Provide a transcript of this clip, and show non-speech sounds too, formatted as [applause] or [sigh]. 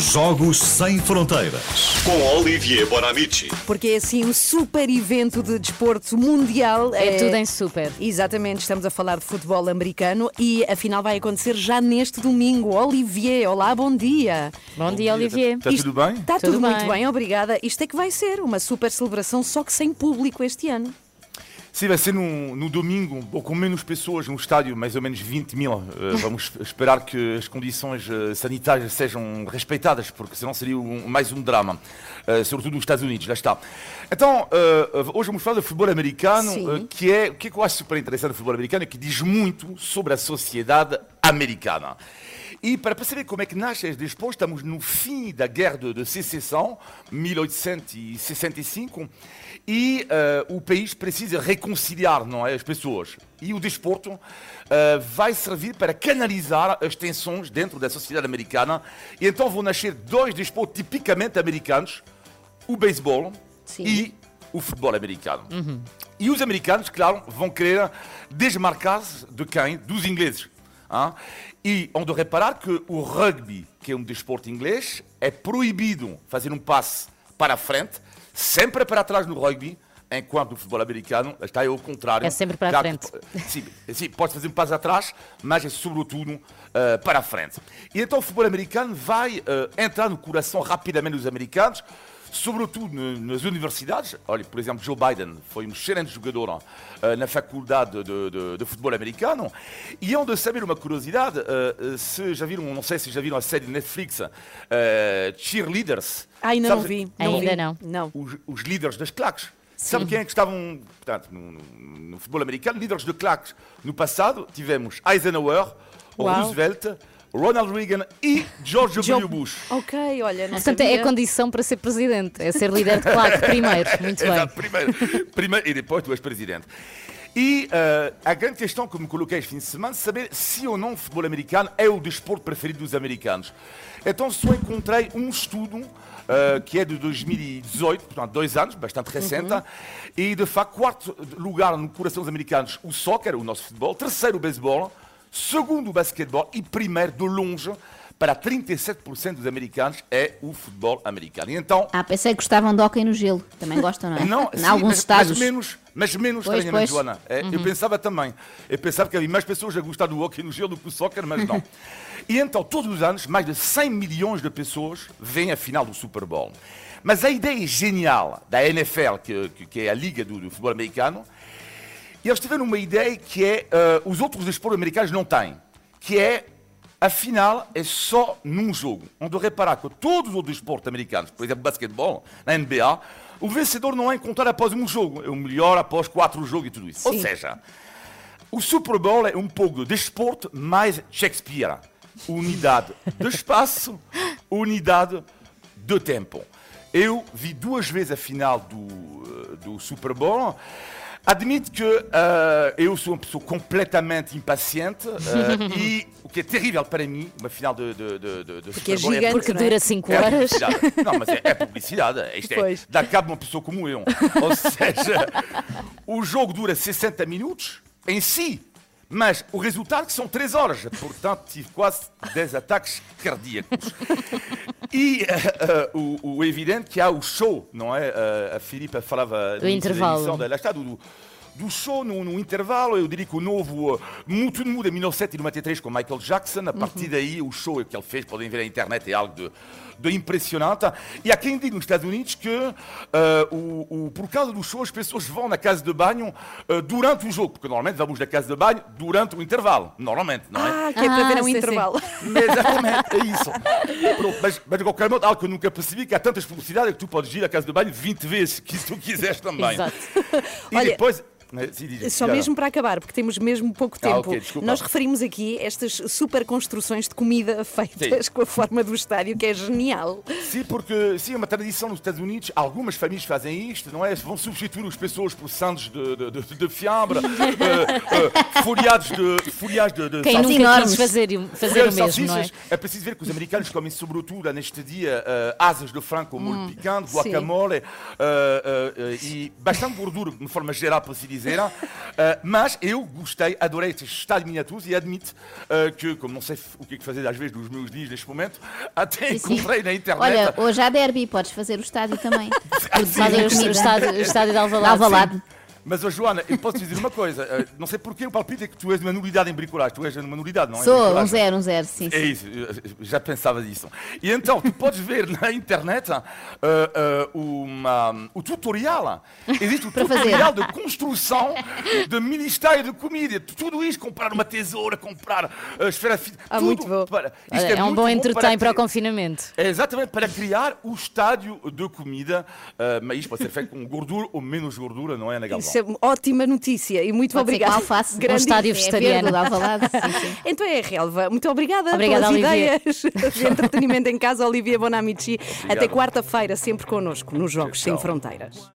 Jogos Sem Fronteiras. Com Olivier Bonamici. Porque é assim o super evento de desporto mundial. É tudo em super. Exatamente, estamos a falar de futebol americano e a final vai acontecer já neste domingo. Olivier, olá, bom dia. Bom, dia, Olivier. Está tudo bem? Está tudo, Tudo muito bem. bem, obrigada. Isto é que vai ser uma super celebração, só que sem público este ano. Sim, vai ser no, no domingo, ou com menos pessoas no estádio, mais ou menos 20 mil. Uh, [laughs] vamos esperar que as condições uh, sanitárias sejam respeitadas, porque senão seria um- mais um drama, uh, sobretudo nos Estados Unidos, lá está. Então, hoje vamos falar do futebol americano, que é o que, é que eu acho super interessante do futebol americano, é que diz muito sobre a sociedade americana. E para perceber como é que nasce este desporto, estamos no fim da guerra de, de secessão, 1865, e eh, o país precisa reconciliar não é, as pessoas. E o desporto eh, vai servir para canalizar as tensões dentro da sociedade americana. E então vão nascer dois desportos tipicamente americanos, o beisebol e o futebol americano. E os americanos, claro, vão querer desmarcar-se de quem? Dos ingleses. Hein? E onde reparar que o rugby, que é um desporto inglês, é proibido fazer um passe para a frente, sempre para trás no rugby, enquanto no futebol americano está ao contrário. É sempre para a frente. Sim, sim, pode fazer um passo atrás, mas é sobretudo eh, para a frente. E então o futebol americano vai eh, entrar no coração rapidamente dos americanos, sobretudo nas universidades. Olha, por exemplo, Joe Biden foi um excelente jogador eh, na faculdade de, de- de futebol americano. E onde saber uma curiosidade, eh, eh, se já viram, não sei se já viram a série de Netflix, eh, Cheerleaders. Ai, ainda não Sabes- vi. Ainda vi. não. Não. os, os líderes das claques. Sabe quem é que estavam portanto, no, no- no futebol americano? Líderes de claques. No passado tivemos Eisenhower, Uau. Roosevelt, Ronald Reagan e George W. Joe- Bush. Ok, olha, não Portanto, é sabia. a condição para ser presidente, é ser líder de claque [laughs] primeiro. Muito bem. Exato, primeiro, primeiro e depois tu és presidente. E eh, a grande questão que me coloquei este fim de semana é saber se ou não o futebol americano é o desporto preferido dos americanos. Então só encontrei um estudo eh, que é de 2018, portanto dois anos, bastante recente, e de facto quarto lugar no coração dos americanos o soccer, o nosso futebol, terceiro o beisebol, segundo o basquetebol e primeiro de longe para 37% dos americanos é o futebol americano. E então Ah, pensei que gostavam de hóquei no gelo. Também gostam, não é? não, em sim, alguns mas, estados. Mas menos, mas menos Pois, pois. Joana. É, Eu pensava também. Eu pensava que havia mais pessoas a gostar do hockey no gelo do que do soccer, mas não. [laughs] e então, todos os anos, mais de 100 milhões de pessoas vêm à final do Super Bowl. Mas a ideia genial da NFL, que, que- que é a liga do, do futebol americano, e eles tiveram uma ideia que é eh, os outros desportos americanos não têm, que é a final é só num jogo. Onde reparar que todos os outros desportos americanos, por exemplo, basquetebol, na NBA, o vencedor não é encontrado após um jogo, é o melhor após quatro jogos e tudo isso. Ou seja, o Super Bowl é um pouco de desporto mais Shakespeare. Unidade de espaço, [laughs] unidade de tempo. Eu vi duas vezes a final do, eh, do Super Bowl. Admito que eh, eu sou uma pessoa completamente impaciente [laughs] eh, e o que é terrível para mim, uma final de, de, de, de, Porque é Bowl gigante. Porque é? dura 5 é horas. publicidade. Não, mas é, é publicidade. Isto é, dá cabo de uma pessoa como eu. Ou seja, o jogo dura 60 minutos em si, mas o resultado que são 3 horas. Portanto, tive quase 10 ataques cardíacos. E eh, eh, o, o evidente que há o show, não é? Eh, a Filipe falava da intervalo. da- está, do, do show no, no intervalo. Eu diria que o novo uh, Muito de Muda, em 1993, com Michael Jackson. A partir daí, o show que ele fez, podem ver na internet, é algo de, de impressionante. E há quem diga nos Estados Unidos que, uh, o, o- por causa do show, as pessoas vão na casa de banho uh, durante o jogo. Porque normalmente vamos na casa de banho durante o intervalo. Normalmente, não é? Ah, que é para Ah, ver um sim, sim. intervalo. [laughs] Exatamente, é isso. Pronto, mas, mas de qualquer modo, algo que eu nunca percebi, que há tantas publicidades que tu podes ir à casa de banho 20 vezes, que tu quiseres também. Exato. E Olha, depois... Só mesmo para acabar, porque temos mesmo pouco Ah, tempo. ok, desculpa. Nós referimos aqui estas super construções de comida [laughs] feitas Sim. com a forma do estádio, que é genial. Sim, porque sim, é uma tradição nos Estados Unidos. Algumas famílias fazem isto, não é? Vão substituir as pessoas por sandes de, de, de, de fiambre, [laughs] eh, eh, folhados de. Folhados de, de Quem salsichas. nunca enormes. quis fazer, fazer o mesmo, não é? É preciso ver que os americanos comem sobretudo neste dia eh, asas de frango molho picante, sim. guacamole e bastante gordura, de forma geral, para se dizer. Dizer. Uh, mas eu gostei, adorei este estádio de miniaturas e admito uh, que, como não sei o que é que fazer às vezes dos meus dias neste momento, até Sim, sim. encontrei na internet. Olha, hoje há derby, podes fazer o estádio também. [laughs] Fazer o, estádio, o estádio de Alvalade. Alvalade. Mas, oh, Joana, eu posso te dizer uma coisa. uh, não sei porque o palpite é que tu és uma nulidade em bricolagem. Tu és uma nulidade, não é? Sou um zero, um zero, sim, É sim. isso, já pensava disso. E então, tu podes ver na internet uh, uh, uma- o tutorial. Existe o Para fazer. tutorial de construção do Ministério de Comida. Tudo isto, comprar uma tesoura, comprar a esfera fi- Ah, tudo muito bom. Para, isto Olha, é um muito bom entretém para o criar- confinamento. é exatamente para criar o estádio de comida, uh, mas isto pode ser feito com gordura ou menos gordura, não é, Ana Galvão? Isso é ótima notícia e muito Pode ser obrigada. com alface. Grande Um estádio. É vegetariano. de Alvalade, sim, sim. [laughs] Então é a relva. Muito obrigada Obrigada, pelas Olivier. ideias [laughs] de entretenimento em casa, Olivia Bonamici. Até Obrigado. quarta-feira, sempre connosco, nos Jogos Sem. Fronteiras.